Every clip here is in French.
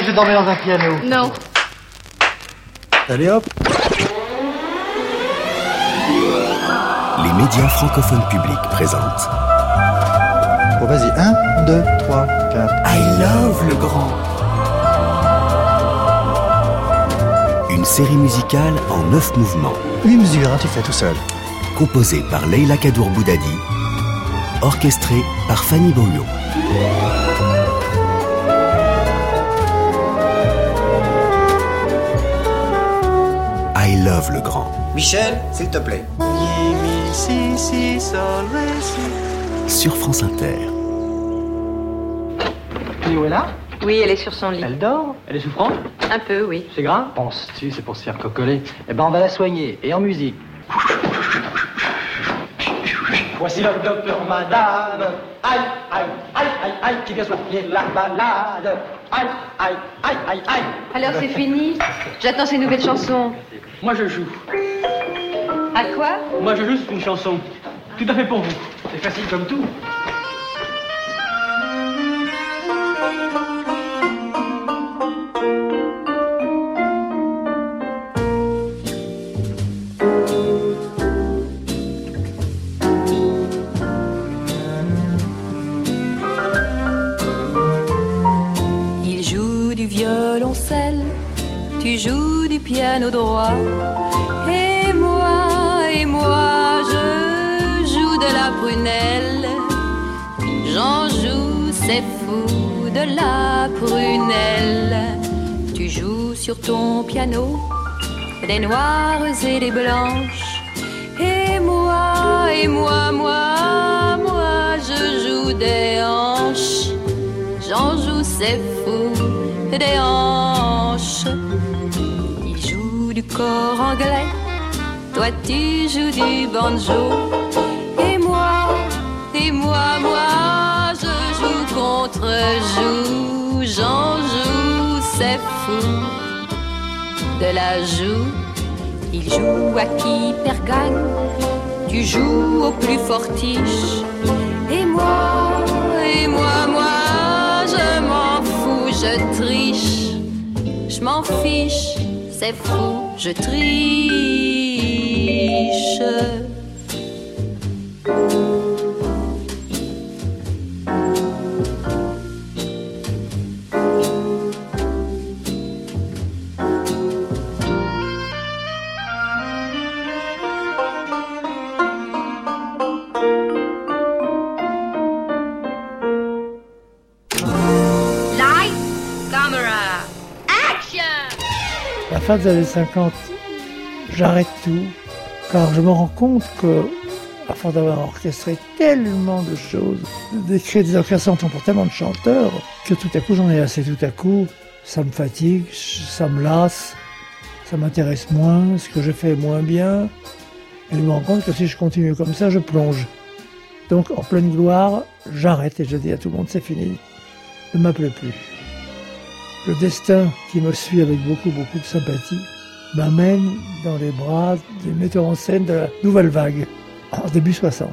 que je dormais dans un piano. Non. Allez hop Les médias francophones publics présentent Bon, vas-y, 1, 2, 3, 4. I Love le Grand. Une série musicale en neuf mouvements, 8 mesures, hein, tu fais tout seul. composée par Leila Kadour Boudadi, orchestrée par Fanny Beaulieu. Michel, s'il te plaît. Sur France Inter. Cléo est là Oui, elle est sur son lit. Elle dort Elle est souffrante Un peu, oui. C'est grave Penses-tu, c'est pour se faire cocoler Eh ben, on va la soigner. Et en musique. Voici le docteur madame. Aïe, aïe, aïe, aïe, aïe, qui vient soigner la malade. Aïe, aïe, aïe, aïe. Alors c'est fini J'attends ces nouvelles chansons. Moi je joue. À quoi? Moi je joue une chanson. Tout à fait pour vous. C'est facile comme tout. Tu joues du piano droit. Et moi, et moi, je joue de la prunelle. J'en joue, c'est fou, de la prunelle. Tu joues sur ton piano des noires et des blanches. Et moi, et moi, moi, moi, je joue des hanches. J'en joue, c'est fou, des hanches. Corps anglais, toi tu joues du banjo. Et moi, et moi, moi, je joue contre joue. J'en joue, c'est fou, de la joue. Il joue à qui perd gagne, tu joues au plus fortiche. Et moi, et moi, moi, je m'en fous, je triche. Je m'en fiche, c'est fou, je triche. Des années 50, j'arrête tout, car je me rends compte que, force d'avoir orchestré tellement de choses, d'écrire des orchestrations pour tellement de chanteurs, que tout à coup j'en ai assez. Tout à coup, ça me fatigue, ça me lasse, ça m'intéresse moins, ce que je fais est moins bien. Et je me rends compte que si je continue comme ça, je plonge. Donc, en pleine gloire, j'arrête et je dis à tout le monde, c'est fini. Ne m'appelez plus. Le destin qui me suit avec beaucoup, beaucoup de sympathie m'amène dans les bras des metteurs en scène de la nouvelle vague, en début 60.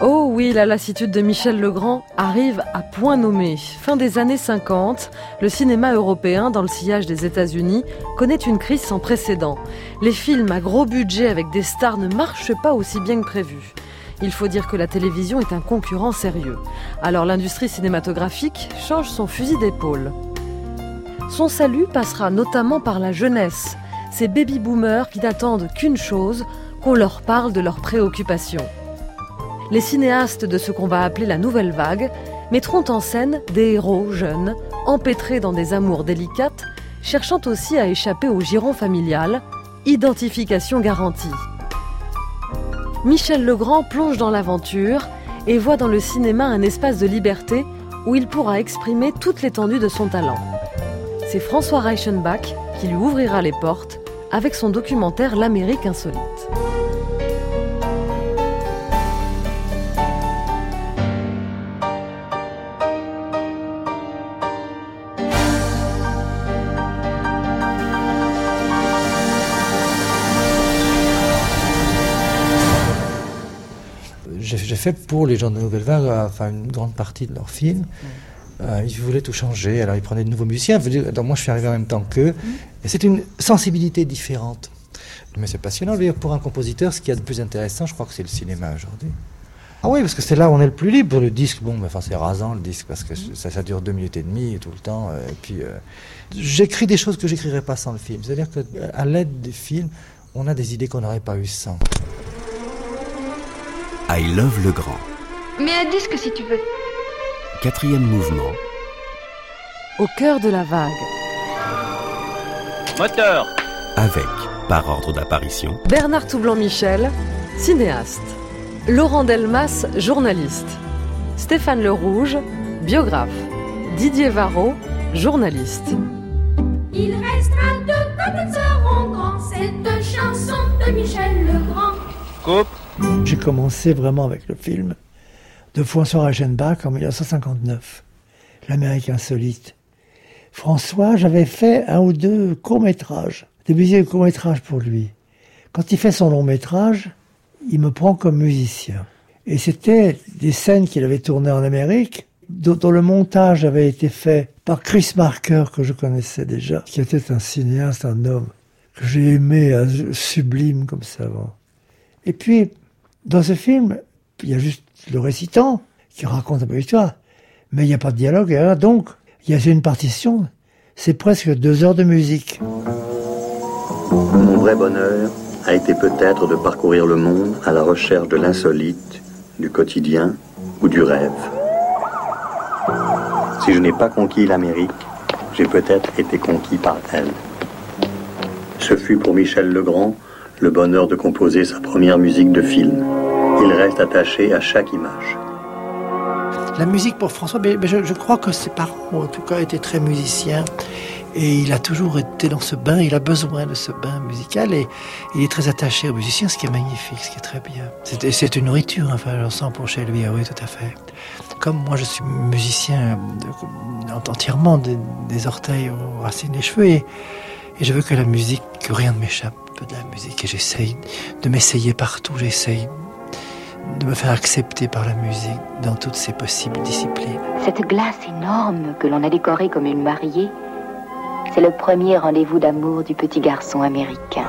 Oh oui, la lassitude de Michel Legrand arrive à point nommé. Fin des années 50, le cinéma européen, dans le sillage des États-Unis, connaît une crise sans précédent. Les films à gros budget avec des stars ne marchent pas aussi bien que prévu. Il faut dire que la télévision est un concurrent sérieux. Alors l'industrie cinématographique change son fusil d'épaule. Son salut passera notamment par la jeunesse, ces baby-boomers qui n'attendent qu'une chose, qu'on leur parle de leurs préoccupations. Les cinéastes de ce qu'on va appeler la nouvelle vague mettront en scène des héros jeunes, empêtrés dans des amours délicates, cherchant aussi à échapper au giron familial, identification garantie. Michel Legrand plonge dans l'aventure et voit dans le cinéma un espace de liberté où il pourra exprimer toute l'étendue de son talent. C'est François Reichenbach qui lui ouvrira les portes avec son documentaire L'Amérique insolite. J'ai fait pour les gens de Nouvelle Vague, euh, enfin une grande partie de leurs films. Euh, ils voulaient tout changer, alors ils prenaient de nouveaux musiciens. Donc moi, je suis arrivé en même temps qu'eux. Et c'est une sensibilité différente. Mais c'est passionnant. Pour un compositeur, ce qu'il y a de plus intéressant, je crois que c'est le cinéma aujourd'hui. Ah oui, parce que c'est là où on est le plus libre. Le disque, bon, enfin, c'est rasant le disque, parce que ça, ça dure deux minutes et demie tout le temps. Euh, et puis, euh, j'écris des choses que j'écrirais pas sans le film. C'est-à-dire qu'à l'aide des films, on a des idées qu'on n'aurait pas eues sans. I Love le Grand. Mais un disque si tu veux. Quatrième mouvement. Au cœur de la vague. Moteur. Avec, par ordre d'apparition, Bernard Toublanc-Michel, cinéaste. Laurent Delmas, journaliste. Stéphane Le Rouge, biographe. Didier Varro, journaliste. Il restera deux quand ils seront grands. Cette chanson de Michel Legrand. Coupe. J'ai commencé vraiment avec le film de François Reichenbach en 1959, L'Amérique insolite. François, j'avais fait un ou deux courts-métrages, des musiques de courts-métrages pour lui. Quand il fait son long-métrage, il me prend comme musicien. Et c'était des scènes qu'il avait tournées en Amérique, dont, le montage avait été fait par Chris Marker, que je connaissais déjà, qui était un cinéaste, un homme que j'ai aimé, sublime comme ça. Et puis, dans ce film, il y a juste le récitant qui raconte un peu l'histoire, mais il n'y a pas de dialogue, donc il y a une partition, c'est presque deux heures de musique. Mon vrai bonheur a été peut-être de parcourir le monde à la recherche de l'insolite, du quotidien ou du rêve. Si je n'ai pas conquis l'Amérique, j'ai peut-être été conquis par elle. Ce fut pour Michel Legrand le bonheur de composer sa première musique de film. Il reste attaché à chaque image. La musique pour François, je, je crois que ses parents, en tout cas, étaient très musiciens. Et il a toujours été dans ce bain, il a besoin de ce bain musical et il est très attaché aux musiciens, ce qui est magnifique, ce qui est très bien. C'est une nourriture, enfin, j'en sens pour chez lui, ah oui, tout à fait. Comme moi, je suis musicien entièrement des, orteils aux racines des cheveux et, et, je veux que la musique, que rien ne m'échappe de la musique et j'essaye de m'essayer partout, j'essaye de me faire accepter par la musique dans toutes ses possibles disciplines. Cette glace énorme que l'on a décorée comme une mariée, c'est le premier rendez-vous d'amour du petit garçon américain.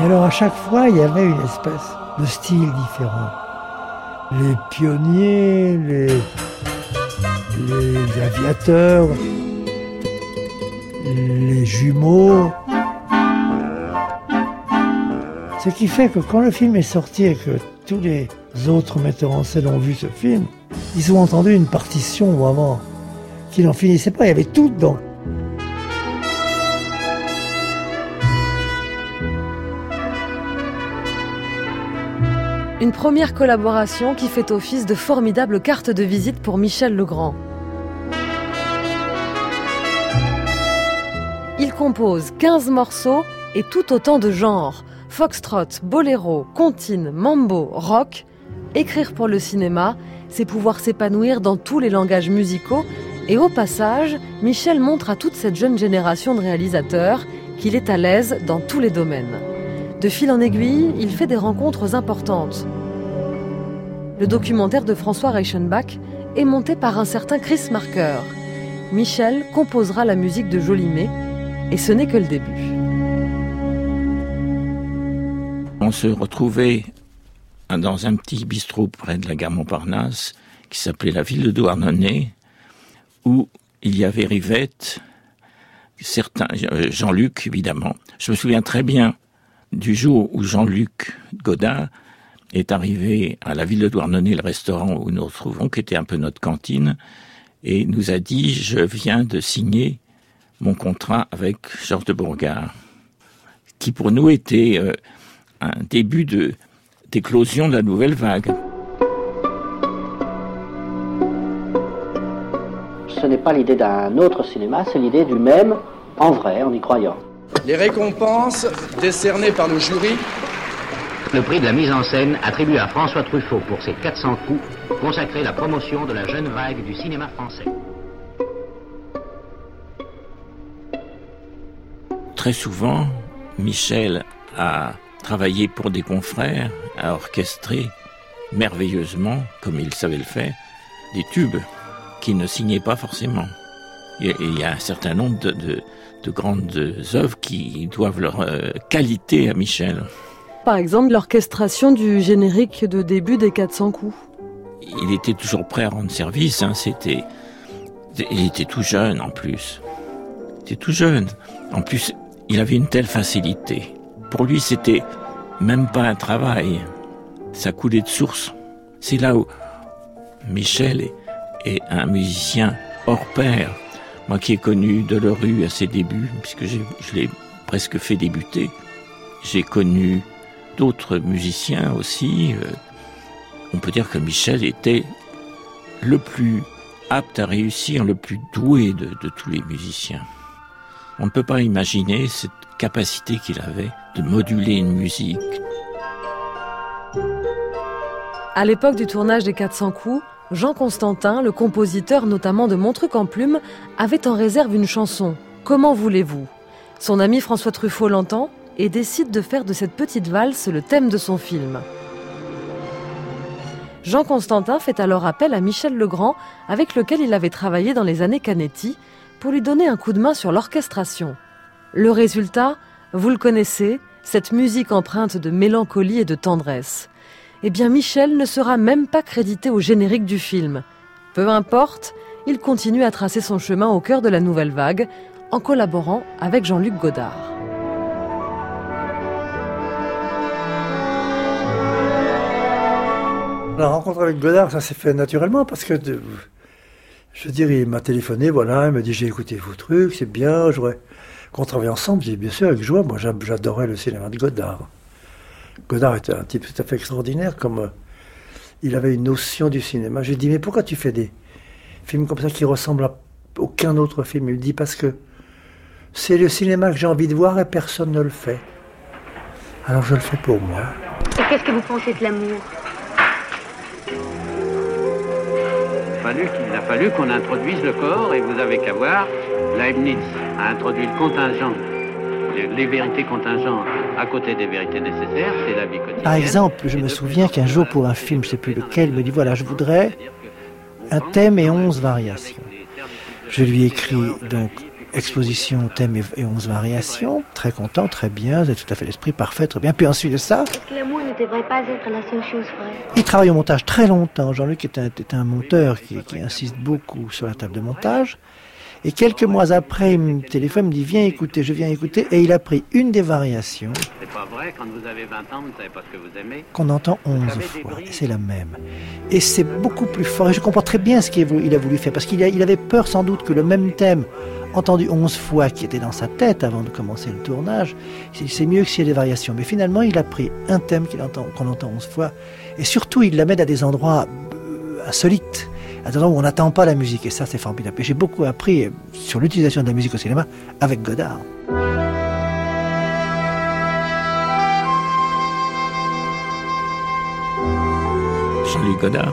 Et alors à chaque fois, il y avait une espèce de style différent. Les pionniers, les, les aviateurs, les jumeaux. Ce qui fait que quand le film est sorti et que tous les autres metteurs en scène ont vu ce film, ils ont entendu une partition vraiment qui n'en finissait pas. Il y avait tout dedans. Une première collaboration qui fait office de formidable carte de visite pour Michel Legrand. Il compose 15 morceaux et tout autant de genres. Foxtrot, boléro, comptine, mambo, rock. Écrire pour le cinéma, c'est pouvoir s'épanouir dans tous les langages musicaux et au passage, Michel montre à toute cette jeune génération de réalisateurs qu'il est à l'aise dans tous les domaines. De fil en aiguille, il fait des rencontres importantes. Le documentaire de François Reichenbach est monté par un certain Chris Marker. Michel composera la musique de Jolimet, et ce n'est que le début. On se retrouvait dans un petit bistrot près de la gare Montparnasse qui s'appelait la ville de Douarnenez, où il y avait Rivette, certains, euh, Jean-Luc évidemment. Je me souviens très bien du jour où Jean-Luc Godin est arrivé à la ville de Douarnenez, le restaurant où nous nous retrouvons, qui était un peu notre cantine, et nous a dit Je viens de signer mon contrat avec Georges de Bourgard, qui pour nous était euh, un début de d'éclosion de la nouvelle vague. Ce n'est pas l'idée d'un autre cinéma, c'est l'idée du même en vrai, en y croyant. Les récompenses décernées par le jury. Le prix de la mise en scène attribué à François Truffaut pour ses 400 coups, consacré à la promotion de la jeune vague du cinéma français. Très souvent, Michel a travaillé pour des confrères, a orchestré merveilleusement, comme il savait le faire, des tubes qu'il ne signait pas forcément. Et il y a un certain nombre de, de, de grandes œuvres qui doivent leur euh, qualité à Michel. Par exemple, l'orchestration du générique de début des 400 coups. Il était toujours prêt à rendre service. Hein, c'était, il était tout jeune en plus. Il était tout jeune. En plus, il avait une telle facilité. Pour lui, c'était même pas un travail. Ça coulait de source. C'est là où Michel est, un musicien hors pair. Moi qui ai connu Delerue à ses débuts, puisque je l'ai presque fait débuter, j'ai connu d'autres musiciens aussi. Euh, on peut dire que Michel était le plus apte à réussir, le plus doué de, de tous les musiciens. On ne peut pas imaginer cette capacité qu'il avait de moduler une musique. À l'époque du tournage des 400 coups, Jean Constantin, le compositeur notamment de Mon truc en plume, avait en réserve une chanson, Comment voulez-vous? Son ami François Truffaut l'entend et décide de faire de cette petite valse le thème de son film. Jean Constantin fait alors appel à Michel Legrand, avec lequel il avait travaillé dans les années Canetti, pour lui donner un coup de main sur l'orchestration. Le résultat, vous le connaissez, cette musique empreinte de mélancolie et de tendresse eh bien Michel ne sera même pas crédité au générique du film. Peu importe, il continue à tracer son chemin au cœur de la nouvelle vague en collaborant avec Jean-Luc Godard. La rencontre avec Godard, ça s'est fait naturellement parce que, je veux dire, il m'a téléphoné, voilà, il m'a dit j'ai écouté vos trucs, c'est bien, j'aurais qu'on travaille ensemble. J'ai bien sûr avec joie, moi j'adorais le cinéma de Godard. Godard était un type tout à fait extraordinaire, comme euh, il avait une notion du cinéma. J'ai dit, mais pourquoi tu fais des films comme ça qui ressemblent à aucun autre film? Il me dit, parce que c'est le cinéma que j'ai envie de voir et personne ne le fait. Alors je le fais pour moi. Et qu'est-ce que vous pensez de l'amour? Il a fallu qu'on introduise le corps et vous avez qu'à voir, Leibniz a introduit le contingent les vérités contingentes à côté des vérités nécessaires, c'est la vie quotidienne. Par exemple, je me souviens qu'un jour pour un film, je ne sais plus lequel, il me dit voilà, je voudrais un thème et onze variations. Je lui écris donc exposition, thème et onze variations, très content, très bien, c'est tout à fait l'esprit parfait, très bien. Puis ensuite de ça, l'amour ne devrait pas être la seule chose vraie. Il travaille au montage très longtemps. Jean-Luc est un, un monteur qui, qui insiste beaucoup sur la table de montage. Et quelques mois après, il me téléphone, il me dit Viens écouter, je viens écouter. Et il a pris une des variations. C'est pas vrai, quand vous avez 20 ans, vous ne savez pas ce que vous aimez. Qu'on entend 11 fois. Et c'est la même. Et c'est beaucoup plus fort. Et je comprends très bien ce qu'il a voulu faire. Parce qu'il il avait peur sans doute que le même thème, entendu 11 fois, qui était dans sa tête avant de commencer le tournage, c'est mieux que s'il y a des variations. Mais finalement, il a pris un thème qu'on entend, qu'on entend 11 fois. Et surtout, il l'amène à des endroits euh, insolites à des endroits où on n'attend pas la musique. Et ça, c'est formidable. Et j'ai beaucoup appris sur l'utilisation de la musique au cinéma avec Godard. Jean-Luc Godard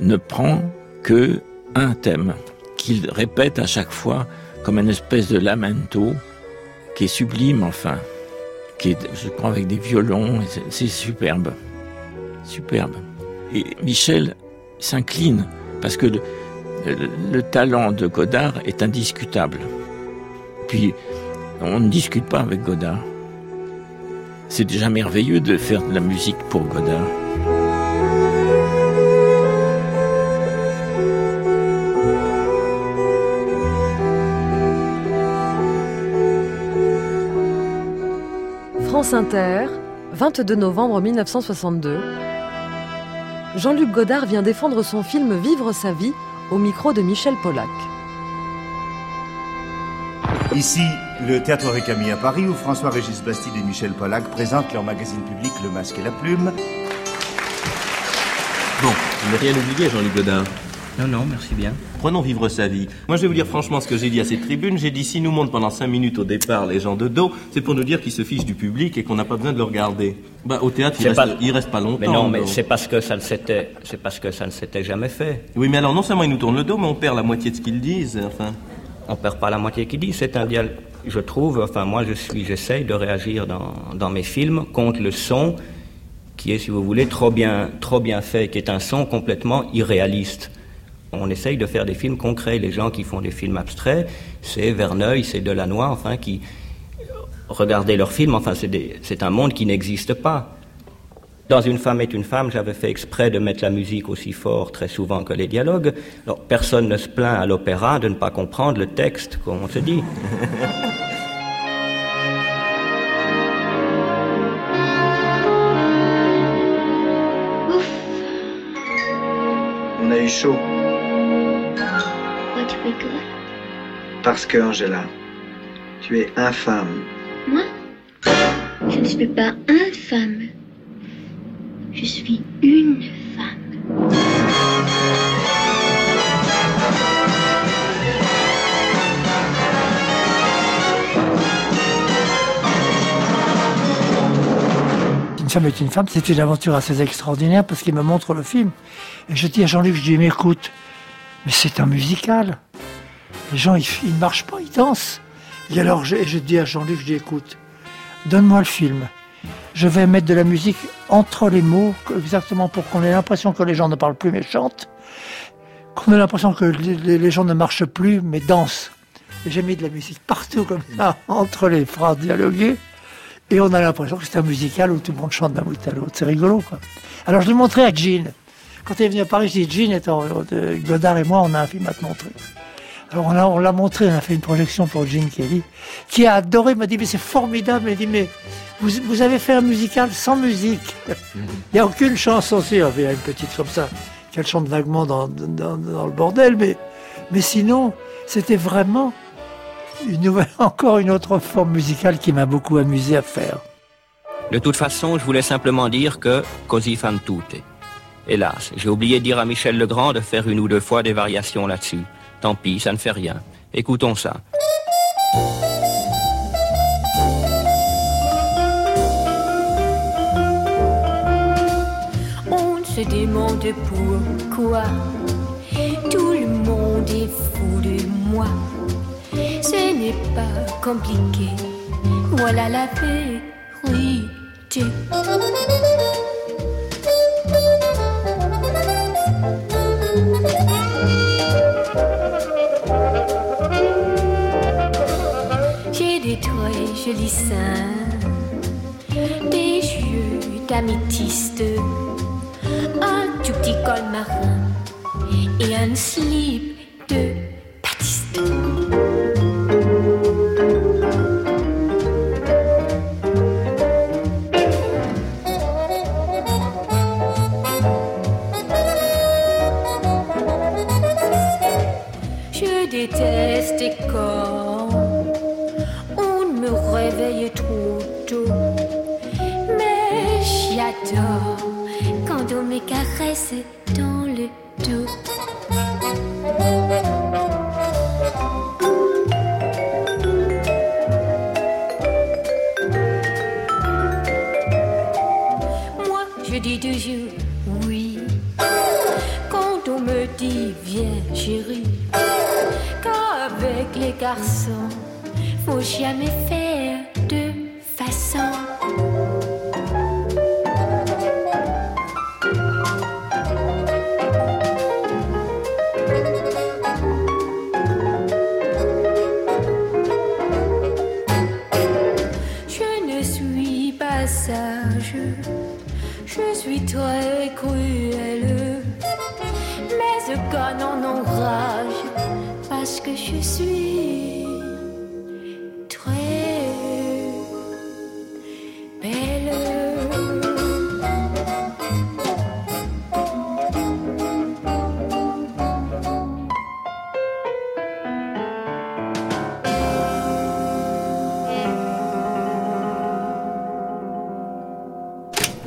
ne prend que un thème qu'il répète à chaque fois comme une espèce de lamento qui est sublime enfin, qui est, je crois, avec des violons, c'est superbe, superbe. Et Michel s'incline parce que le, talent de Godard est indiscutable. Puis, on ne discute pas avec Godard. C'est déjà merveilleux de faire de la musique pour Godard. France Inter, 22 novembre 1962. Jean-Luc Godard vient défendre son film Vivre sa vie au micro de Michel Pollack. Ici, le Théâtre Récamier à Paris, où François-Régis Bastide et Michel Pollack présentent leur magazine public Le Masque et la Plume. Bon, vous n'avez rien oublié, Jean-Luc Godard non, non, merci bien. Prenons vivre sa vie. Moi, je vais vous dire franchement ce que j'ai dit à cette tribune. J'ai dit, si nous montrent pendant cinq minutes au départ les gens de dos, c'est pour nous dire qu'ils se fichent du public et qu'on n'a pas besoin de le regarder. Bah, au théâtre, il reste, pas... il reste, pas longtemps. Mais non, mais c'est parce que ça ne s'était, c'est parce que ça ne s'était jamais fait. Oui, mais alors, non seulement ils nous tournent le dos, mais on perd la moitié de ce qu'ils disent, enfin. On perd pas la moitié qu'ils disent. C'est un dialogue, je trouve, enfin, moi, je suis, j'essaye de réagir dans, dans mes films contre le son qui est, si vous voulez, trop bien, trop bien fait, qui est un son complètement irréaliste. On essaye de faire des films concrets. Les gens qui font des films abstraits, c'est Verneuil, c'est Delannoy, enfin, qui regardez leurs films, enfin, c'est un monde qui n'existe pas. Dans Une femme est une femme, j'avais fait exprès de mettre la musique aussi fort très souvent que les dialogues. Alors, personne ne se plaint à l'opéra de ne pas comprendre le texte, comme on se dit. On a eu chaud. Parce que, Angela, tu es infâme. Moi? Je ne suis pas infâme. Je suis une femme. Une femme est une femme, c'est une aventure assez extraordinaire parce qu'il me montre le film. Et je dis à Jean-Luc, je dis, mais écoute, mais c'est un musical. Les gens, ils marchent pas, ils dansent. Et alors, je, dis à Jean-Luc, je dis, écoute, donne-moi le film. Je vais mettre de la musique entre les mots, exactement pour qu'on ait l'impression que les gens ne parlent plus mais chantent, qu'on ait l'impression que les, gens ne marchent plus mais dansent. Et j'ai mis de la musique partout comme ça, entre les phrases dialoguées. Et on a l'impression que c'est un musical où tout le monde chante d'un bout à l'autre. C'est rigolo. Alors je l'ai montré à Jean. Quand il est venu à Paris, je dis, Jean, étant, euh, Godard et moi, on a un film à te montrer. Alors on l'a on l'a montré, on a fait une projection pour Jean Kelly, qui a adoré, m'a dit, mais c'est formidable. Il m'a dit, mais vous, vous, avez fait un musical sans musique. Il n'y a aucune chanson. Si, il y a une petite comme ça, qu'elle chante vaguement dans, dans, dans, le bordel, mais, mais sinon, c'était vraiment une nouvelle, encore une autre forme musicale qui m'a beaucoup amusé à faire. De toute façon, je voulais simplement dire que così fan tutte. Hélas, j'ai oublié de dire à Michel Legrand de faire une ou deux fois des variations là-dessus. Tant pis, ça ne fait rien. Écoutons ça. On se demande pourquoi tout le monde est fou de moi. Ce n'est pas compliqué, voilà la vérité. Des yeux d'améthyste, un tout petit col marin et un slip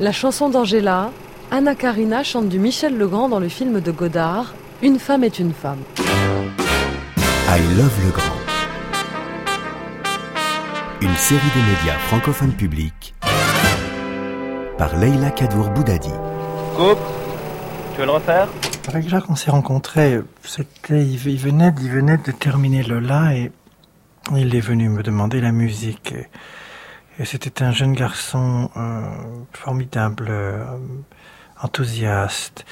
La chanson d'Angela, Anna Karina chante du Michel Legrand dans le film de Godard, Une femme est une femme. I Love Legrand. Une série de médias francophones publics par Leila Kadour Boudadi. Coupe, tu veux le refaire? Avec Jacques, on s'est rencontrés. C'était, il il venait, il venait de terminer Lola et il est venu me demander la musique. Et c'était un jeune garçon euh, formidable, euh, enthousiaste,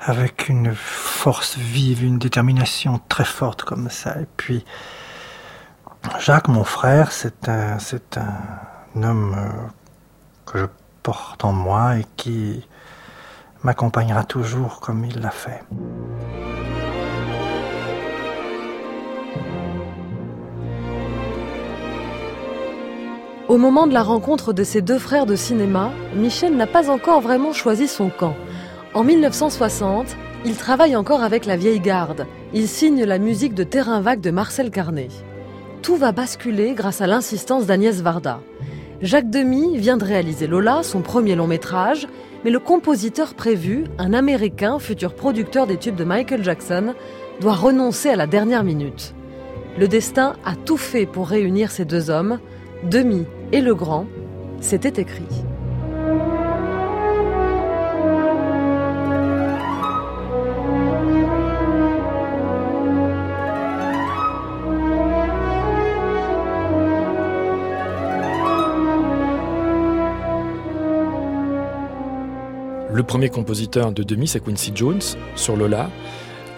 avec une force vive, une détermination très forte comme ça. Et puis, Jacques, mon frère, c'est un, c'est un homme euh, que je porte en moi et qui m'accompagnera toujours comme il l'a fait. Au moment de la rencontre de ces deux frères de cinéma, Michel n'a pas encore vraiment choisi son camp. En 1960, il travaille encore avec la vieille garde. Il signe la musique de Terrain vague de Marcel Carnet. Tout va basculer grâce à l'insistance d'Agnès Varda. Jacques Demy vient de réaliser Lola, son premier long métrage, mais le compositeur prévu, un Américain, futur producteur des tubes de Michael Jackson, doit renoncer à la dernière minute. Le destin a tout fait pour réunir ces deux hommes, Demi et le grand, c'était écrit. Le premier compositeur de Demi, c'est Quincy Jones sur Lola.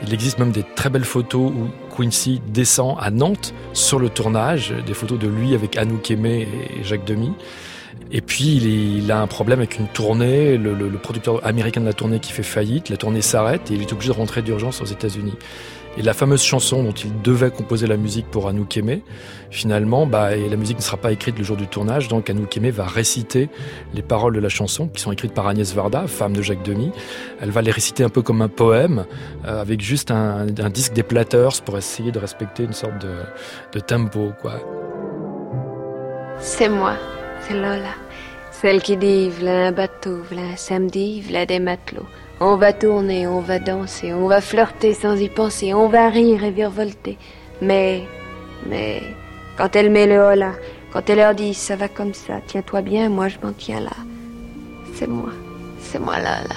Il existe même des très belles photos où Quincy descend à Nantes sur le tournage, des photos de lui avec Anouk Aimé et Jacques Demy. Et puis il, a un problème avec une tournée, le, producteur américain de la tournée qui fait faillite, la tournée s'arrête et il est obligé de rentrer d'urgence aux États-Unis. Et la fameuse chanson dont il devait composer la musique pour Anouk finalement, bah, et la musique ne sera pas écrite le jour du tournage, donc Anouk va réciter les paroles de la chanson qui sont écrites par Agnès Varda, femme de Jacques Demy. Elle va les réciter un peu comme un poème, euh, avec juste un, disque des Platters pour essayer de respecter une sorte de, de tempo. C'est moi, c'est Lola. Celle qui dit, v'là un bateau, v'là un samedi, v'là des matelots. On va tourner, on va danser, on va flirter sans y penser, on va rire et virevolter. Mais, mais, quand elle met le hola, quand elle leur dit ça va comme ça, tiens-toi bien, moi je m'en tiens là. C'est moi, c'est moi là, là.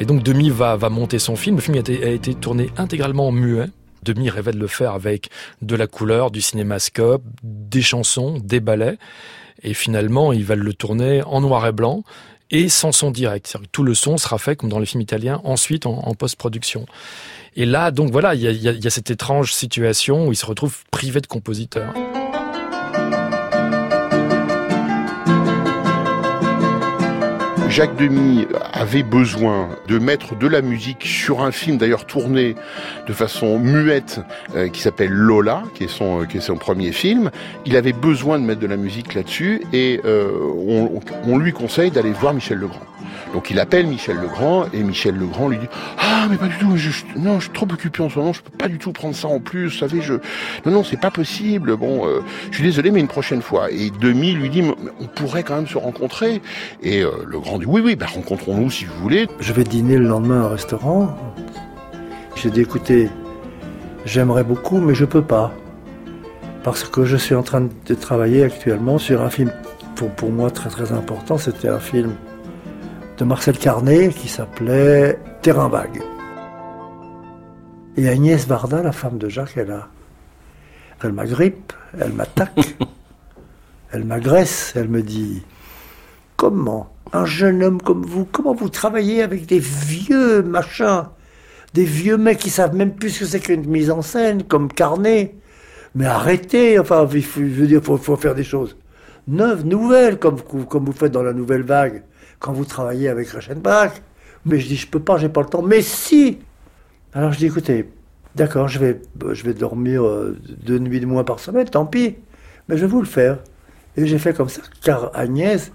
Et donc Demi va, va monter son film. Le film a été, a été tourné intégralement en muet. Demi rêvait de le faire avec de la couleur, du cinémascope, des chansons, des ballets. Et finalement, il va le tourner en noir et blanc et sans son direct. Tout le son sera fait comme dans les films italiens, ensuite en, post-production. Et là, donc voilà, il y a, y, a, cette étrange situation où il se retrouve privé de compositeur. Jacques Demy avait besoin de mettre de la musique sur un film d'ailleurs tourné de façon muette euh, qui s'appelle Lola, qui est son qui est son premier film. Il avait besoin de mettre de la musique là-dessus et euh, on, on, lui conseille d'aller voir Michel Legrand. Donc il appelle Michel Legrand et Michel Legrand lui dit ah mais pas du tout je, non je suis trop occupé en ce moment je peux pas du tout prendre ça en plus vous savez je non non c'est pas possible bon euh, je suis désolé mais une prochaine fois. Et Demi lui dit on pourrait quand même se rencontrer. Et euh, Legrand dit oui oui ben rencontrons-nous si vous voulez. Je vais dîner le lendemain au restaurant. J'ai dit écoutez j'aimerais beaucoup mais je peux pas. Parce que je suis en train de travailler actuellement sur un film. Pour, pour moi très très important c'était un film de Marcel Carnet qui s'appelait Terrain vague. Et Agnès Varda, la femme de Jacques, elle a, elle m'agrippe, elle m'attaque, elle m'agresse, elle me dit comment un jeune homme comme vous, comment vous travaillez avec des vieux machins, des vieux mecs qui savent même plus ce que c'est qu'une mise en scène, comme Carnet. Mais arrêtez, enfin, je veux dire, faut, faut faire des choses neuves, nouvelles, comme, comme vous faites dans la nouvelle vague quand vous travaillez avec Reichenbach. Mais je dis, je peux pas, j'ai pas le temps. Mais si Alors je dis, écoutez, d'accord, je vais, je vais dormir deux nuits de moins par semaine, tant pis. Mais je vais vous le faire. Et j'ai fait comme ça, car Agnès,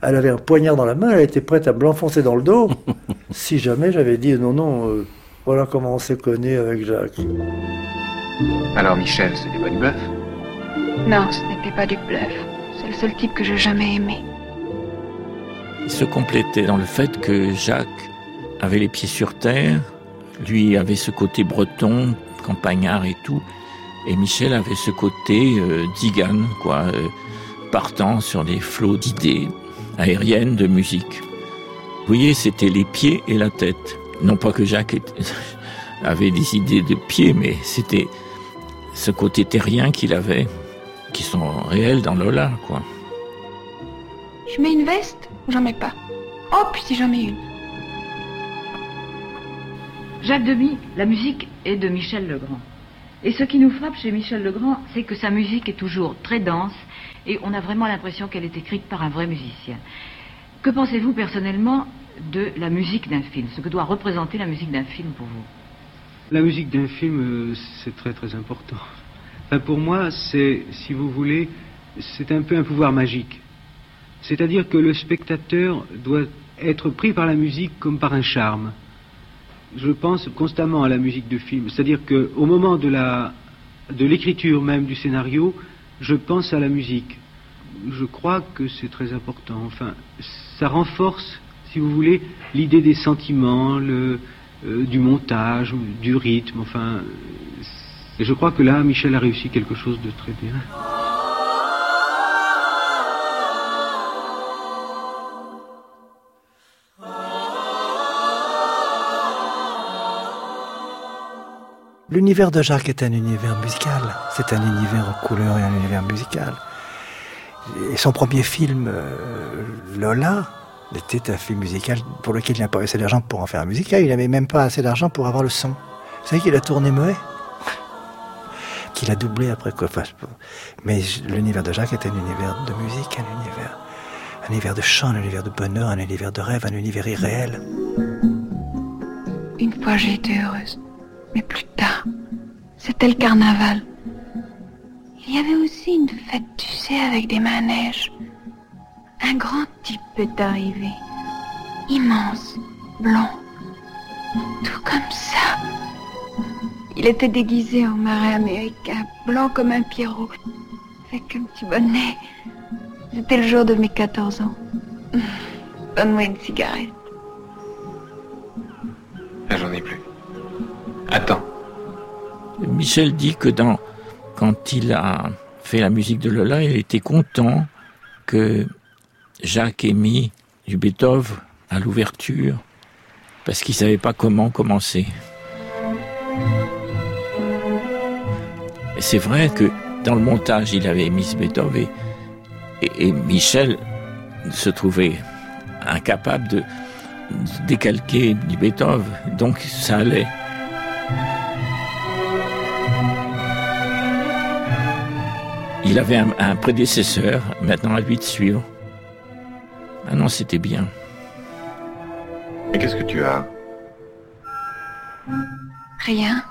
elle avait un poignard dans la main, elle était prête à me l'enfoncer dans le dos. si jamais j'avais dit, non, non, euh, voilà comment on s'est connu avec Jacques. Alors Michel, c'était pas du bluff? Non, ce n'était pas du bluff. C'est le seul type que j'ai jamais aimé. Il se complétait dans le fait que Jacques avait les pieds sur terre, lui avait ce côté breton, campagnard et tout, et Michel avait ce côté euh, quoi, euh, partant sur des flots d'idées aériennes de musique. Vous voyez, c'était les pieds et la tête. Non pas que Jacques avait des idées de pieds, mais c'était ce côté terrien qu'il avait, qui sont réels dans Lola, quoi. Je mets une veste? Ou j'en mets pas Oh, puis si j'en mets une. Jacques Demy, la musique est de Michel Legrand. Et ce qui nous frappe chez Michel Legrand, c'est que sa musique est toujours très dense et on a vraiment l'impression qu'elle est écrite par un vrai musicien. Que pensez-vous personnellement de la musique d'un film Ce que doit représenter la musique d'un film pour vous? La musique d'un film, euh, c'est très très important. Enfin, pour moi, c'est, si vous voulez, c'est un peu un pouvoir magique. C'est-à-dire que le spectateur doit être pris par la musique comme par un charme je pense constamment à la musique de film. C'est-à-dire qu'au moment de, la, de l'écriture même du scénario, je pense à la musique. Je crois que c'est très important. Enfin, ça renforce, si vous voulez, l'idée des sentiments, euh, du montage, du rythme. Enfin, je crois que là, Michel a réussi quelque chose de très bien. L'univers de Jacques est un univers musical. C'est un univers en couleur et un univers musical. Et son premier film, euh, Lola, était un film musical pour lequel il n'a pas assez d'argent pour en faire un musical. Il n'avait même pas assez d'argent pour avoir le son. Vous savez qu'il a tourné muet? Qu'il a doublé après quoi Mais l'univers de Jacques est un univers de musique, un univers, un univers de chant, un univers de bonheur, un univers de rêve, un univers irréel. Une fois j'ai été heureuse. Mais plus tard, c'était le carnaval. Il y avait aussi une fête, tu sais, avec des manèges. Un grand type est arrivé. Immense, blond. Tout comme ça. Il était déguisé en marin américain, blanc comme un pierrot, avec un petit bonnet. C'était le jour de mes 14 ans. Donne-moi une cigarette. Ah, j'en ai plus. Attends. Michel dit que quand il a fait la musique de Lola, il était content que Jacques ait mis du Beethoven à l'ouverture parce qu'il savait pas comment commencer. C'est vrai que dans le montage, il avait mis ce Beethoven et, et Michel se trouvait incapable de décalquer du Beethoven. Donc ça allait. Il avait un, prédécesseur, maintenant à lui de suivre. Ah non, c'était bien. Et qu'est-ce que tu as? Rien.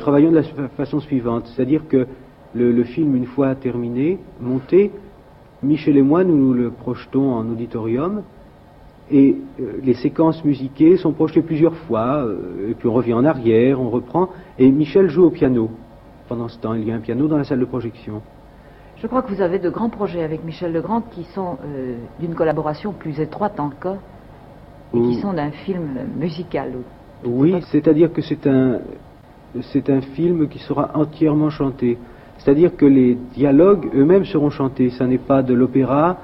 Travaillons de la façon suivante, c'est-à-dire que le, film, une fois terminé, monté, Michel et moi, nous, le projetons en auditorium, et euh, les séquences musiquées sont projetées plusieurs fois, euh, et puis on revient en arrière, on reprend, et Michel joue au piano. Pendant ce temps, il y a un piano dans la salle de projection. Je crois que vous avez de grands projets avec Michel Legrand qui sont euh, d'une collaboration plus étroite encore, et qui sont d'un film musical. Oui, c'est-à-dire que c'est un, c'est un film qui sera entièrement chanté. C'est-à-dire que les dialogues eux-mêmes seront chantés. Ça n'est pas de l'opéra,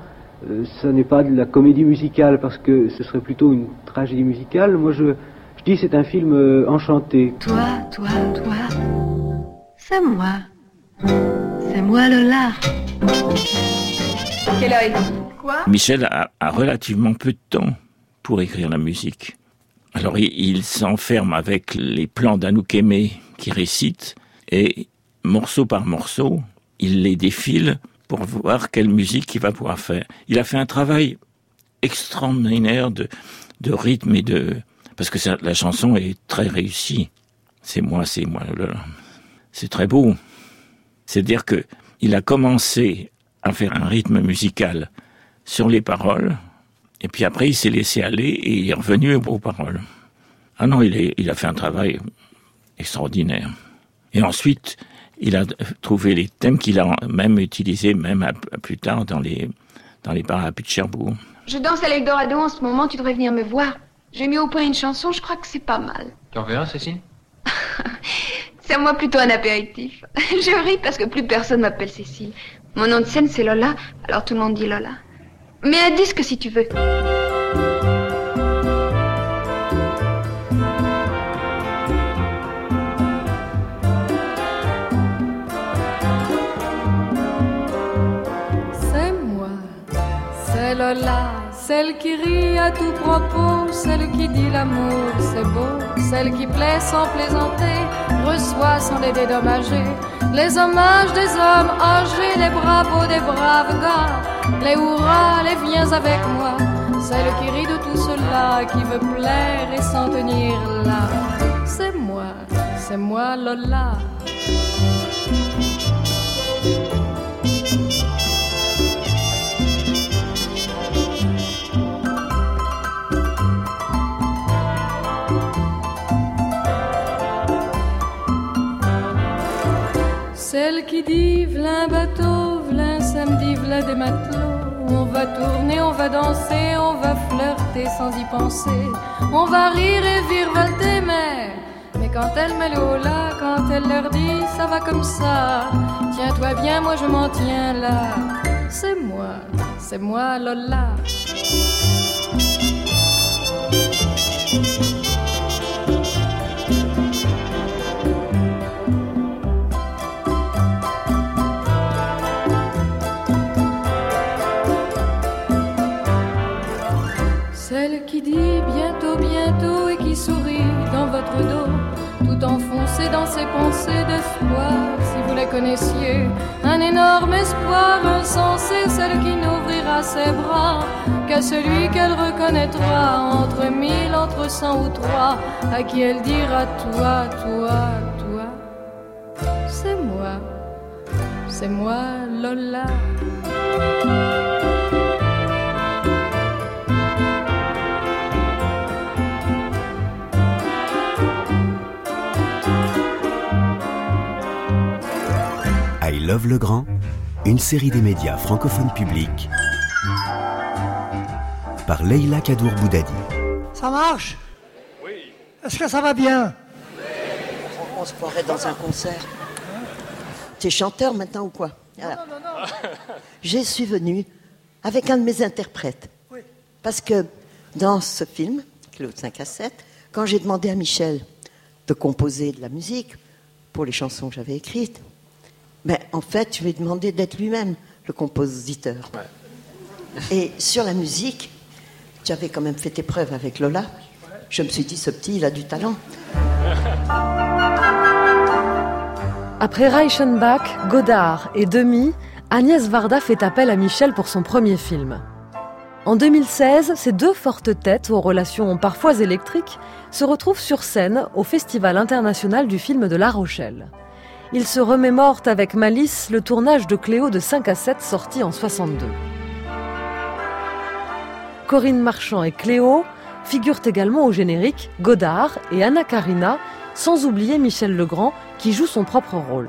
euh, ça n'est pas de la comédie musicale, parce que ce serait plutôt une tragédie musicale. Moi, je, je dis c'est un film euh, enchanté. Toi, toi, toi, c'est moi. C'est moi Lola. Quelle heure est Quoi Michel a, a relativement peu de temps pour écrire la musique. Alors il, s'enferme avec les plans d'Anouk Aimé qui récite et morceau par morceau, il les défile pour voir quelle musique il va pouvoir faire. Il a fait un travail extraordinaire de, de rythme et de... Parce que la chanson est très réussie. C'est moi, c'est moi. C'est très beau. C'est-à-dire que il a commencé à faire un rythme musical sur les paroles, et puis après, il s'est laissé aller et il est revenu aux paroles. Ah non, il, est, il a fait un travail extraordinaire. Et ensuite, il a trouvé les thèmes qu'il a même utilisés, même plus tard, dans les, dans les parapluies de Cherbourg. Je danse à l'Eldorado en ce moment, tu devrais venir me voir. J'ai mis au point une chanson, je crois que c'est pas mal. Tu en veux un, Cécile? C'est à moi plutôt un apéritif. Je ris parce que plus personne m'appelle Cécile. Mon nom de scène, c'est Lola, alors tout le monde dit Lola. Mais un disque si tu veux. C'est moi, c'est Lola, celle qui rit à tout propos, celle qui dit l'amour c'est beau, celle qui plaît sans plaisanter, reçoit sans les dédommager, les hommages des hommes âgés, les bravos des braves gars, les hurrahs, les viens avec moi, celle qui rit de tout cela, qui veut plaire et s'en tenir là. C'est moi, c'est moi Lola. Celle qui dit v'là bateau, v'là samedi, v'là des matelots. On va tourner, on va danser, on va flirter sans y penser. On va rire et virevolter, mais, mais quand elle met le là, quand elle leur dit ça va comme ça, tiens-toi bien, moi je m'en tiens là. C'est moi, c'est moi Lola. Ses pensées d'espoir, si vous la connaissiez. Un énorme espoir insensé, celle qui n'ouvrira ses bras qu'à celui qu'elle reconnaîtra entre mille, entre cent ou trois, à qui elle dira toi, toi, toi. C'est moi, c'est moi, Lola. Love le Grand, une série des médias francophones publics par Leila Kadour Boudadi. Ça marche? Oui. Est-ce que ça va bien? On se croirait dans un concert. Tu es chanteur maintenant ou quoi? Alors, Je suis venue avec un de mes interprètes. Parce que dans ce film, Claude 5 à 7, quand j'ai demandé à Michel de composer de la musique pour les chansons que j'avais écrites, ben, en fait, je lui ai demandé d'être lui-même le compositeur. Et sur la musique, tu avais quand même fait tes preuves avec Lola. Je me suis dit, ce petit, il a du talent. Après Reichenbach, Godard et Demi, Agnès Varda fait appel à Michel pour son premier film. En 2016, ces deux fortes têtes aux relations parfois électriques se retrouvent sur scène au Festival international du film de La Rochelle. Ils se remémorent avec malice le tournage de Cléo de 5 à 7 sorti en 62. Corinne Marchand et Cléo figurent également au générique Godard et Anna Karina, sans oublier Michel Legrand qui joue son propre rôle.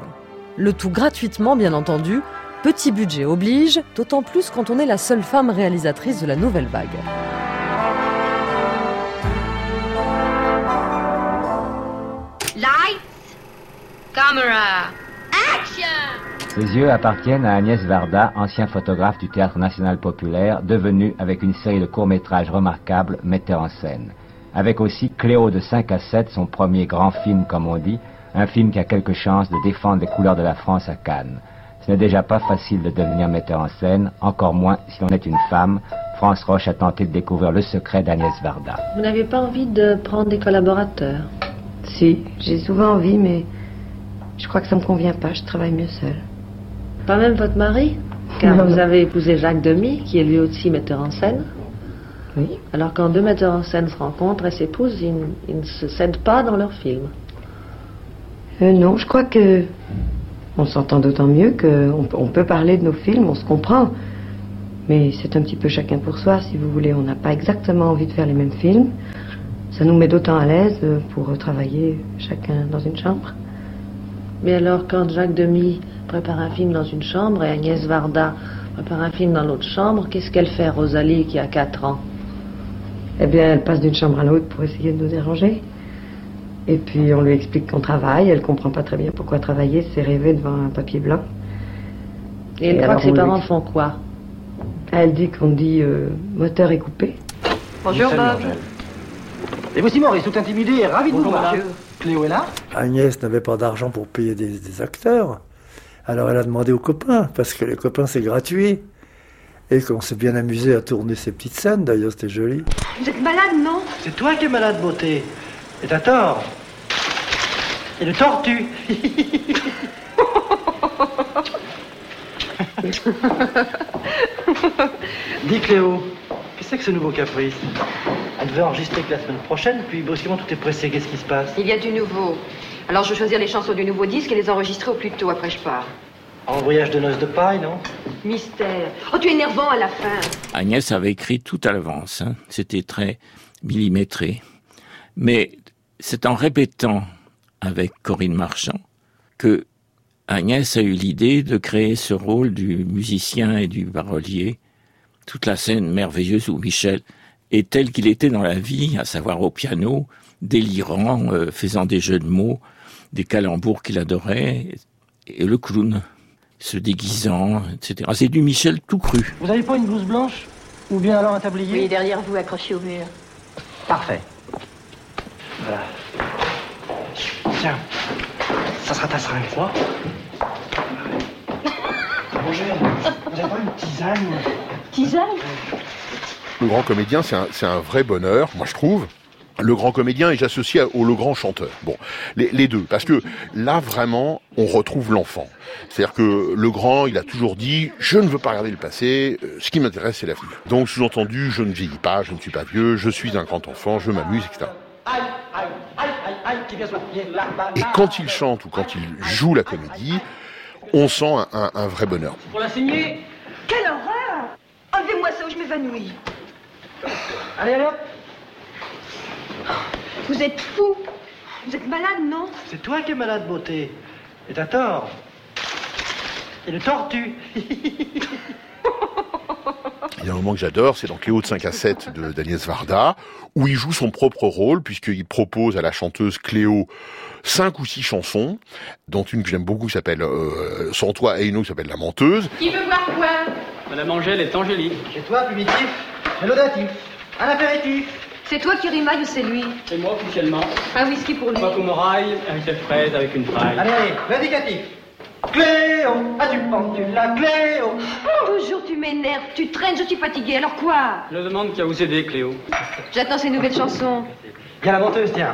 Le tout gratuitement, bien entendu, petit budget oblige, d'autant plus quand on est la seule femme réalisatrice de la nouvelle vague. Camera, action! Ses yeux appartiennent à Agnès Varda, ancien photographe du Théâtre national populaire, devenu, avec une série de courts-métrages remarquables, metteur en scène. Avec aussi Cléo de 5 à 7, son premier grand film, comme on dit, un film qui a quelques chances de défendre les couleurs de la France à Cannes. Ce n'est déjà pas facile de devenir metteur en scène, encore moins si l'on est une femme. France Roche a tenté de découvrir le secret d'Agnès Varda. Vous n'avez pas envie de prendre des collaborateurs? Si, j'ai souvent envie, mais je crois que ça me convient pas. Je travaille mieux seule. Pas même votre mari Car Non, vous avez épousé Jacques Demy, qui est lui aussi metteur en scène. Oui. Alors quand deux metteurs en scène se rencontrent et s'épousent, ils, ne- ils ne se cèdent pas dans leur film. Euh, non, je crois que on s'entend d'autant mieux qu'on peut- on peut parler de nos films, on se comprend. Mais c'est un petit peu chacun pour soi, si vous voulez. On n'a pas exactement envie de faire les mêmes films. Ça nous met d'autant à l'aise pour travailler chacun dans une chambre. Mais alors quand Jacques Demy prépare un film dans une chambre et Agnès Varda prépare un film dans l'autre chambre, qu'est-ce qu'elle fait, Rosalie, qui a 4 ans? Eh bien, elle passe d'une chambre à l'autre pour essayer de nous déranger. Et puis on lui explique qu'on travaille, elle comprend pas très bien pourquoi travailler, c'est rêver devant un papier blanc. Et elle Et croit alors, que ses lui parents font quoi? Elle dit qu'on dit euh, moteur est coupé. Bonjour, Bob. Et voici Maurice, tout intimidé et ravi de vous voir. Cléo est là Agnès n'avait pas d'argent pour payer des, des acteurs. Alors elle a demandé aux copains, parce que les copains c'est gratuit. Et qu'on s'est bien amusé à tourner ces petites scènes, d'ailleurs c'était joli. Vous êtes malade, non? C'est toi qui es malade, beauté. Et t'as tort. Et le tortue. Dis Cléo, qu'est-ce que c'est que ce nouveau caprice? Devait enregistrer que la semaine prochaine, puis brusquement tout est pressé. Qu'est-ce qui se passe? Il y a du nouveau. Alors je vais choisir les chansons du nouveau disque et les enregistrer au plus tôt, après je pars. En voyage de noces de paille, non? Mystère. Oh, tu es énervant à la fin. Agnès avait écrit tout à l'avance. hein. C'était très millimétré. Mais c'est en répétant avec Corinne Marchand que Agnès a eu l'idée de créer ce rôle du musicien et du parolier. Toute la scène merveilleuse où Michel est tel qu'il était dans la vie, à savoir au piano, délirant, euh, faisant des jeux de mots, des calembours qu'il adorait, et le clown, se déguisant, etc. C'est du Michel tout cru. Vous n'avez pas une blouse blanche? Ou bien alors un tablier? Oui, derrière vous, accroché au mur. Parfait. Voilà. Tiens, ça sera ta seringue. Quoi? Roger, vous n'avez pas une tisane? Tisane? Le grand comédien, c'est un, vrai bonheur, moi je trouve. Le grand comédien et j'associe au le grand chanteur. Bon, les, deux, parce que là vraiment, on retrouve l'enfant. C'est-à-dire que le grand, il a toujours dit je ne veux pas regarder le passé, euh, ce qui m'intéresse c'est l'avenir. Donc sous-entendu, je ne vieillis pas, je ne suis pas vieux, je suis un grand enfant, je m'amuse, etc. Et quand il chante ou quand il joue la comédie, on sent un, vrai bonheur. Pour la Quelle horreur Enlevez-moi ça ou je m'évanouis. Allez, allez, hop. Vous êtes fou. Vous êtes malade, non C'est toi qui es malade, beauté. Et t'as tort. Et le tortue. Il y a un moment que j'adore, c'est dans Cléo de 5 à 7 de d'Agnès Varda, où il joue son propre rôle, puisqu'il propose à la chanteuse Cléo cinq ou six chansons, dont une que j'aime beaucoup qui s'appelle euh, Sans toi et une autre qui s'appelle La menteuse. Qui veut voir quoi? Madame Angèle est angélique. Chez toi, primitif, j'ai laudatif. Un apéritif. C'est toi qui rimaille ou c'est lui C'est moi officiellement. Un whisky pour lui. Pas comme rail, un chef fraise avec une fraise. Allez, allez, l'indicatif. Cléo, as-tu pendu la Cléo Toujours tu m'énerves, tu traînes, je suis fatiguée, alors quoi Je demande qui a vous aidé, Cléo. J'attends ces nouvelles chansons. Viens la menteuse, tiens.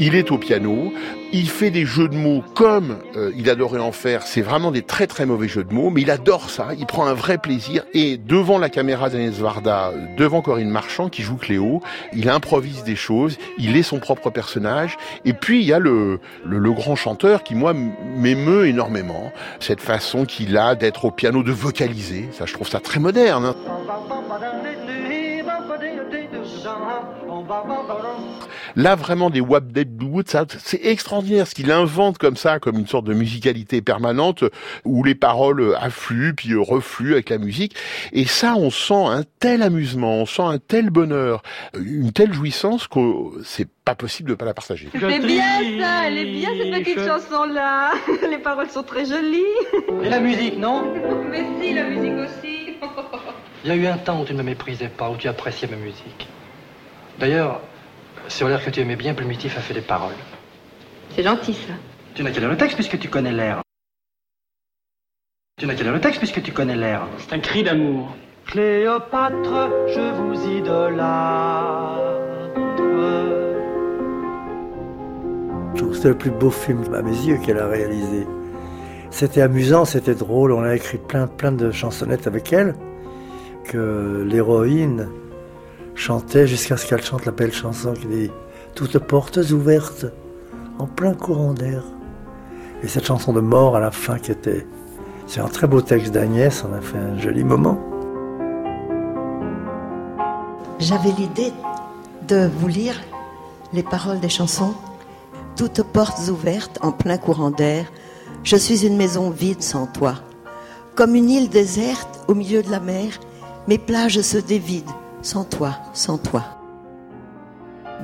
Il est au piano, il fait des jeux de mots comme euh, il adorait en faire. C'est vraiment des très très mauvais jeux de mots, mais il adore ça. Il prend un vrai plaisir. Et devant la caméra d'Agnès Varda, euh, devant Corinne Marchand qui joue Cléo, il improvise des choses. Il est son propre personnage. Et puis il y a le le, grand chanteur qui moi m'émeut énormément. Cette façon qu'il a d'être au piano, de vocaliser. Ça, je trouve ça très moderne. hein. Là, vraiment, des Wap Wood, ça, c'est extraordinaire ce qu'il invente comme ça, comme une sorte de musicalité permanente où les paroles affluent puis refluent avec la musique. Et ça, on sent un tel amusement, on sent un tel bonheur, une telle jouissance que c'est pas possible de pas la partager. C'est bien ça, elle est bien cette petite chanson-là. Les paroles sont très jolies. Et la musique, non? Mais si, la musique aussi. Il y a eu un temps où tu ne me méprisais pas, où tu appréciais ma musique. D'ailleurs, sur l'air que tu aimais bien, Plumitif a fait des paroles. C'est gentil ça. Tu n'as qu'à lire le texte puisque tu connais l'air. Tu n'as qu'à lire le texte puisque tu connais l'air. C'est un cri d'amour. Cléopâtre, je vous idolâtre. Je trouve que c'est le plus beau film à mes yeux qu'elle a réalisé. C'était amusant, c'était drôle, on a écrit plein, plein de chansonnettes avec elle, que l'héroïne chantait jusqu'à ce qu'elle chante la belle chanson qui dit Toutes portes ouvertes en plein courant d'air. Et cette chanson de mort à la fin qui était. C'est un très beau texte d'Agnès, on a fait un joli moment. J'avais l'idée de vous lire les paroles des chansons. Toutes portes ouvertes en plein courant d'air, je suis une maison vide sans toi. Comme une île déserte au milieu de la mer, mes plages se dévident sans toi, sans toi.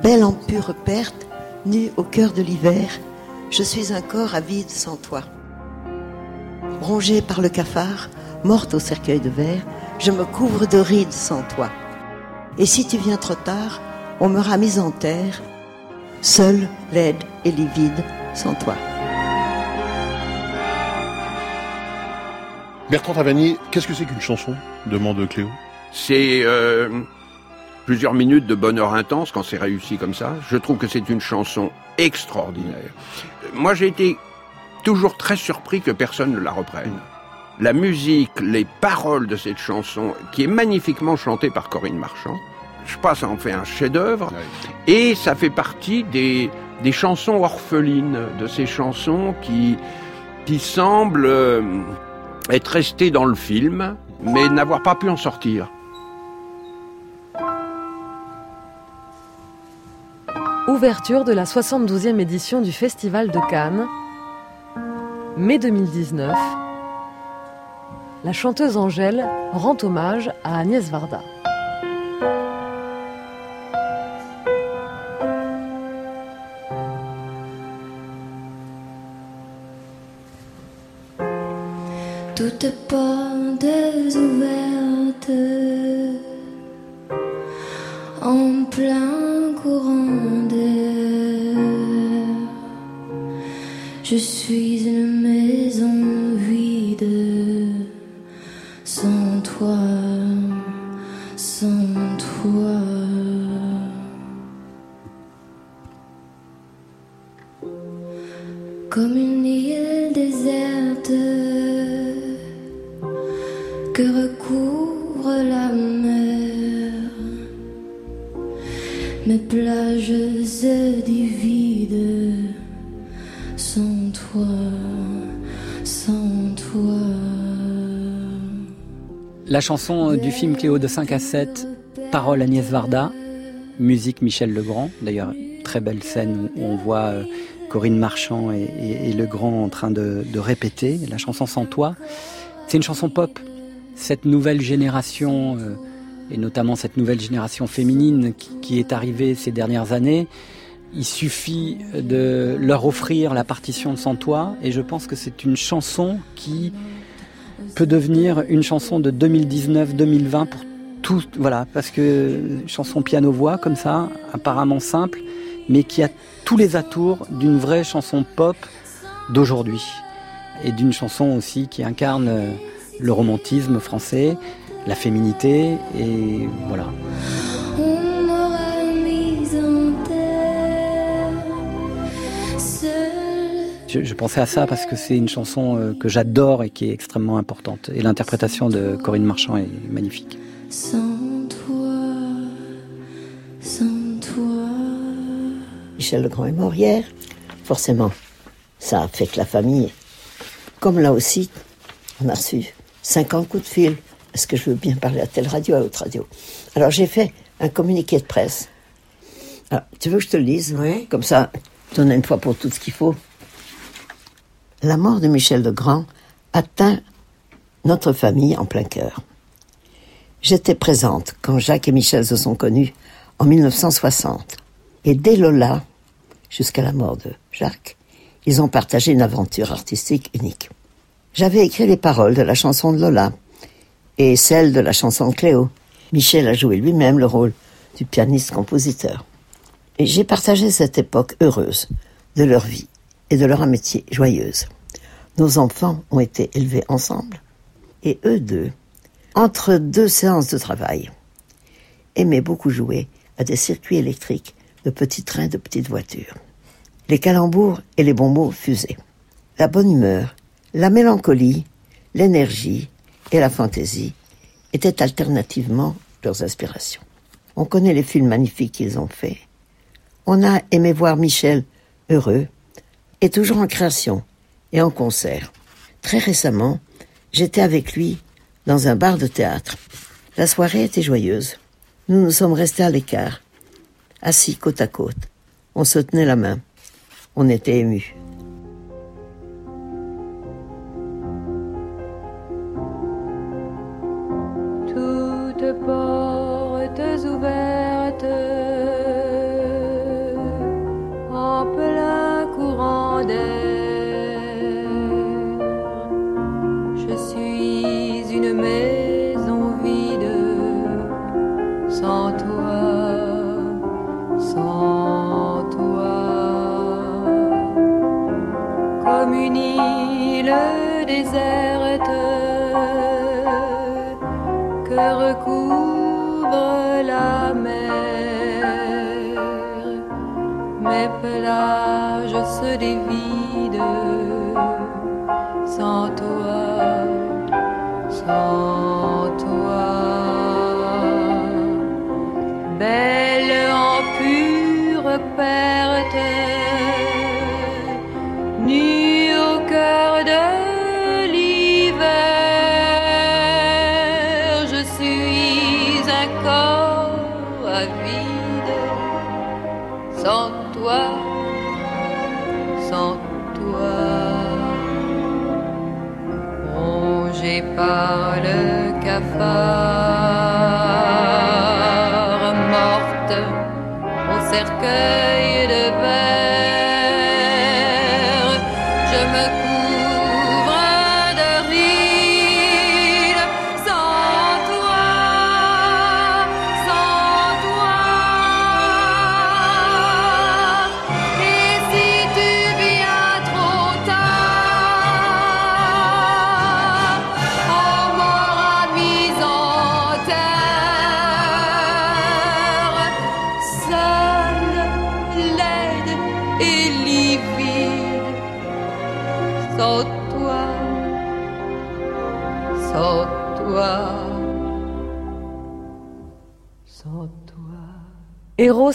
Belle en pure perte, nue au cœur de l'hiver, je suis un corps avide sans toi. Rongée par le cafard, morte au cercueil de verre, je me couvre de rides sans toi. Et si tu viens trop tard, on me mise en terre, seule, laide et livide, sans toi. Bertrand Tavani, qu'est-ce que c'est qu'une chanson? Demande Cléo. C'est euh, plusieurs minutes de bonheur intense quand c'est réussi comme ça. Je trouve que c'est une chanson extraordinaire. Moi, j'ai été toujours très surpris que personne ne la reprenne. La musique, les paroles de cette chanson, qui est magnifiquement chantée par Corinne Marchand, je pas, ça en fait un chef-d'œuvre. Et ça fait partie des, des chansons orphelines, de ces chansons qui, qui semblent euh, être restées dans le film, mais n'avoir pas pu en sortir. Ouverture de la 72e édition du Festival de Cannes, mai 2019. La chanteuse Angèle rend hommage à Agnès Varda. La chanson du film Cléo de 5 à 7, parole Agnès Varda, musique Michel Legrand. D'ailleurs, très belle scène où on voit euh, Corinne Marchand et, Legrand en train de, de répéter la chanson Sans toi. C'est une chanson pop cette nouvelle génération, euh, et notamment cette nouvelle génération féminine qui, qui, est arrivée ces dernières années, il suffit de leur offrir la partition de Sans toi, et je pense que c'est une chanson qui peut devenir une chanson de 2019-2020 pour tout, voilà, parce que chanson piano-voix comme ça, apparemment simple, mais qui a tous les atours d'une vraie chanson pop d'aujourd'hui, et d'une chanson aussi qui incarne euh, le romantisme français, la féminité, et voilà. Je, je, pensais à ça parce que c'est une chanson euh, que j'adore et qui est extrêmement importante. Et l'interprétation de Corinne Marchand est magnifique. Sans toi, sans toi. Michel Legrand est mort hier. Forcément, ça affecte la famille. Comme là aussi, on a reçu 50 coups de fil. Est-ce que je veux bien parler à telle radio, à l'autre radio? Alors j'ai fait un communiqué de presse. Alors, tu veux que je te le lise? Oui. Comme ça, tu en as une fois pour tout ce qu'il faut. La mort de Michel Legrand atteint notre famille en plein cœur. J'étais présente quand Jacques et Michel se sont connus en 1960. Et dès Lola, jusqu'à la mort de Jacques, ils ont partagé une aventure artistique unique. J'avais écrit les paroles de la chanson de Lola et celle de la chanson de Cléo. Michel a joué lui-même le rôle du pianiste-compositeur. Et j'ai partagé cette époque heureuse de leur vie et de leur amitié joyeuse. Nos enfants ont été élevés ensemble et eux deux, entre deux séances de travail, aimaient beaucoup jouer à des circuits électriques de petits trains, de petites voitures. Les calembours et les bons mots fusaient. La bonne humeur la mélancolie, l'énergie et la fantaisie étaient alternativement leurs inspirations. On connaît les films magnifiques qu'ils ont faits. On a aimé voir Michel heureux et toujours en création et en concert. Très récemment, j'étais avec lui dans un bar de théâtre. La soirée était joyeuse. Nous nous sommes restés à l'écart, assis côte à côte. On se tenait la main. On était émus. Par le cafard, morte au cercueil de verre,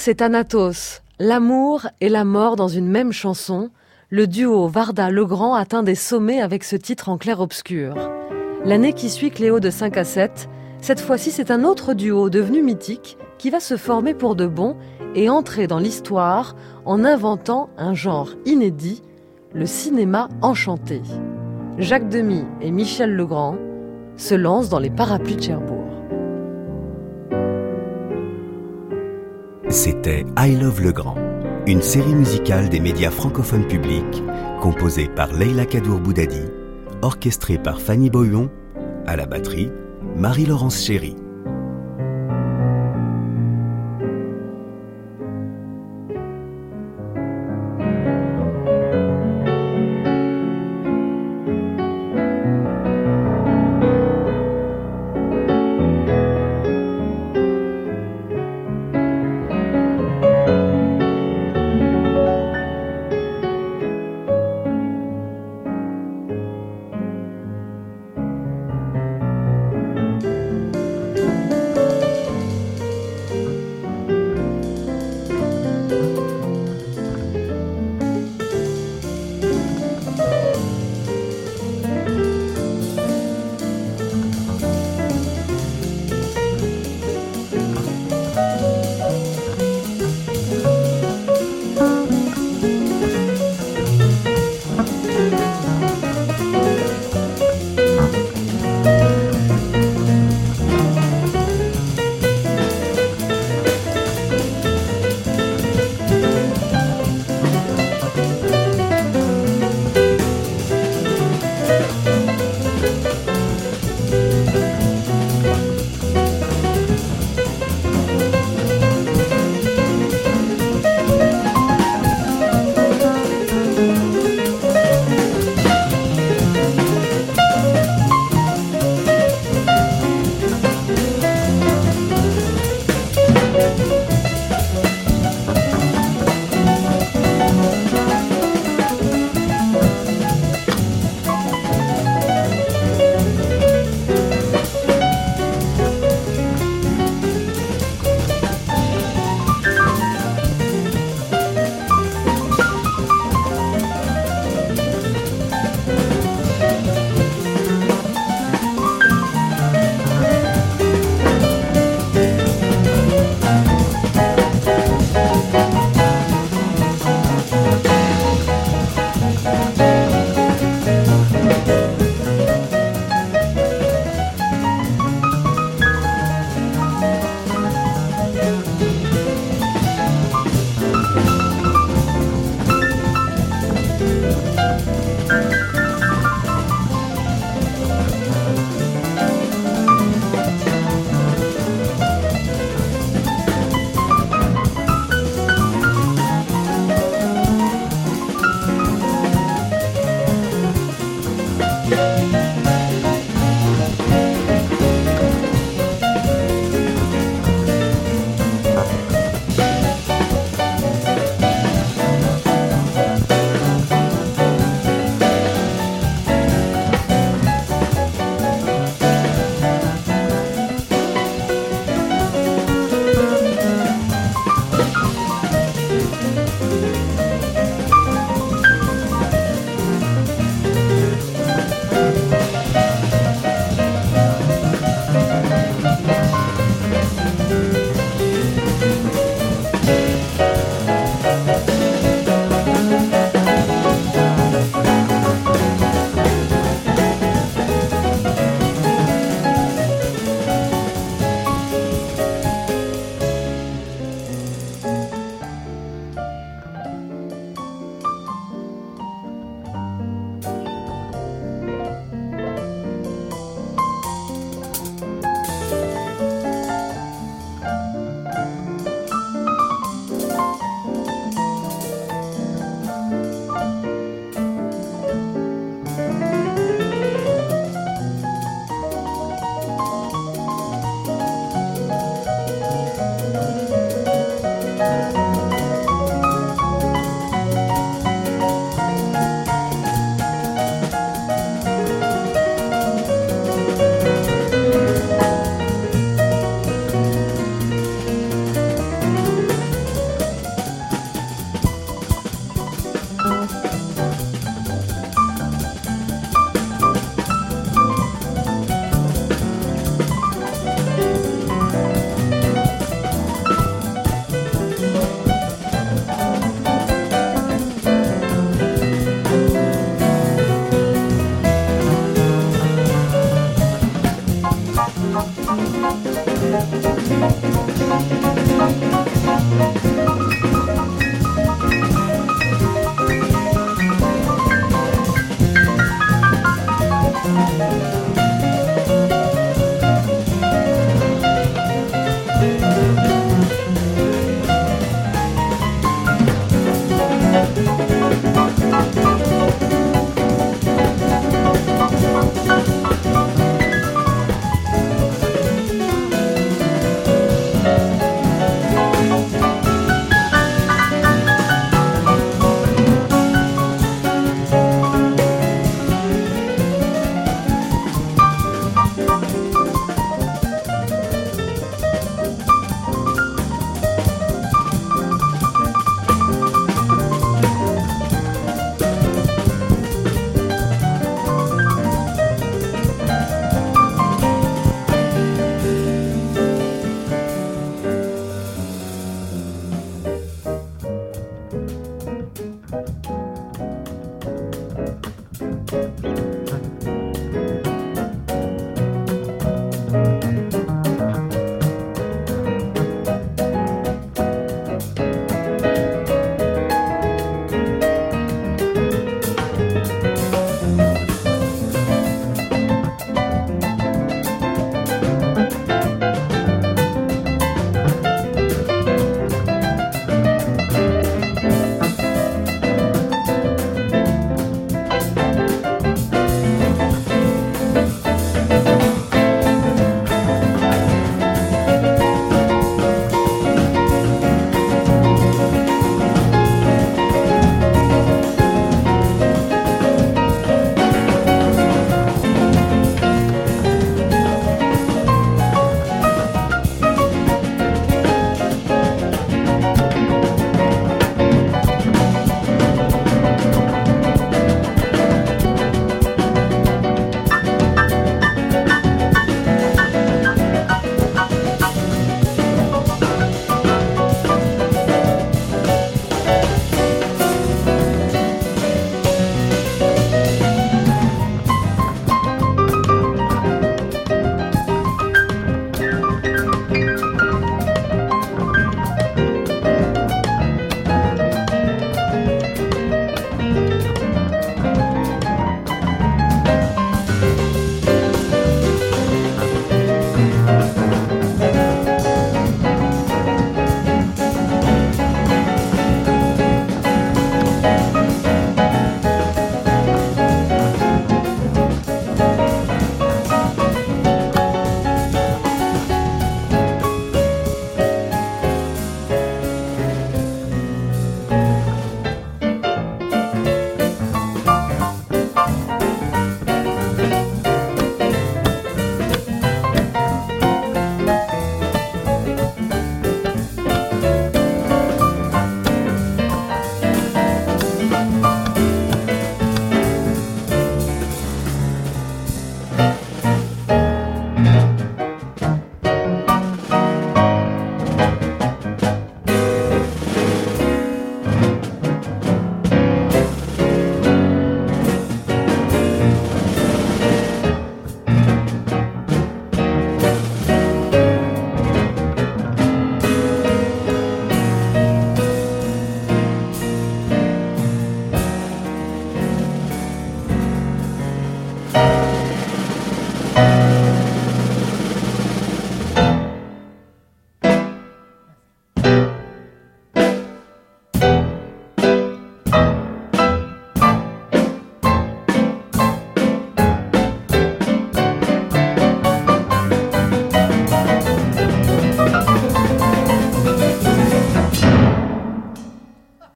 Et Thanatos, l'amour et la mort dans une même chanson, le duo Varda-Legrand atteint des sommets avec ce titre en clair-obscur. L'année qui suit Cléo de 5 à 7, cette fois-ci c'est un autre duo devenu mythique qui va se former pour de bon et entrer dans l'histoire en inventant un genre inédit, le cinéma enchanté. Jacques Demy et Michel Legrand se lancent dans les parapluies de Cherbourg. C'était I Love Le Grand, une série musicale des médias francophones publics, composée par Leila Kadour Boudadi, orchestrée par Fanny Boyon, à la batterie, Marie-Laurence Chéry.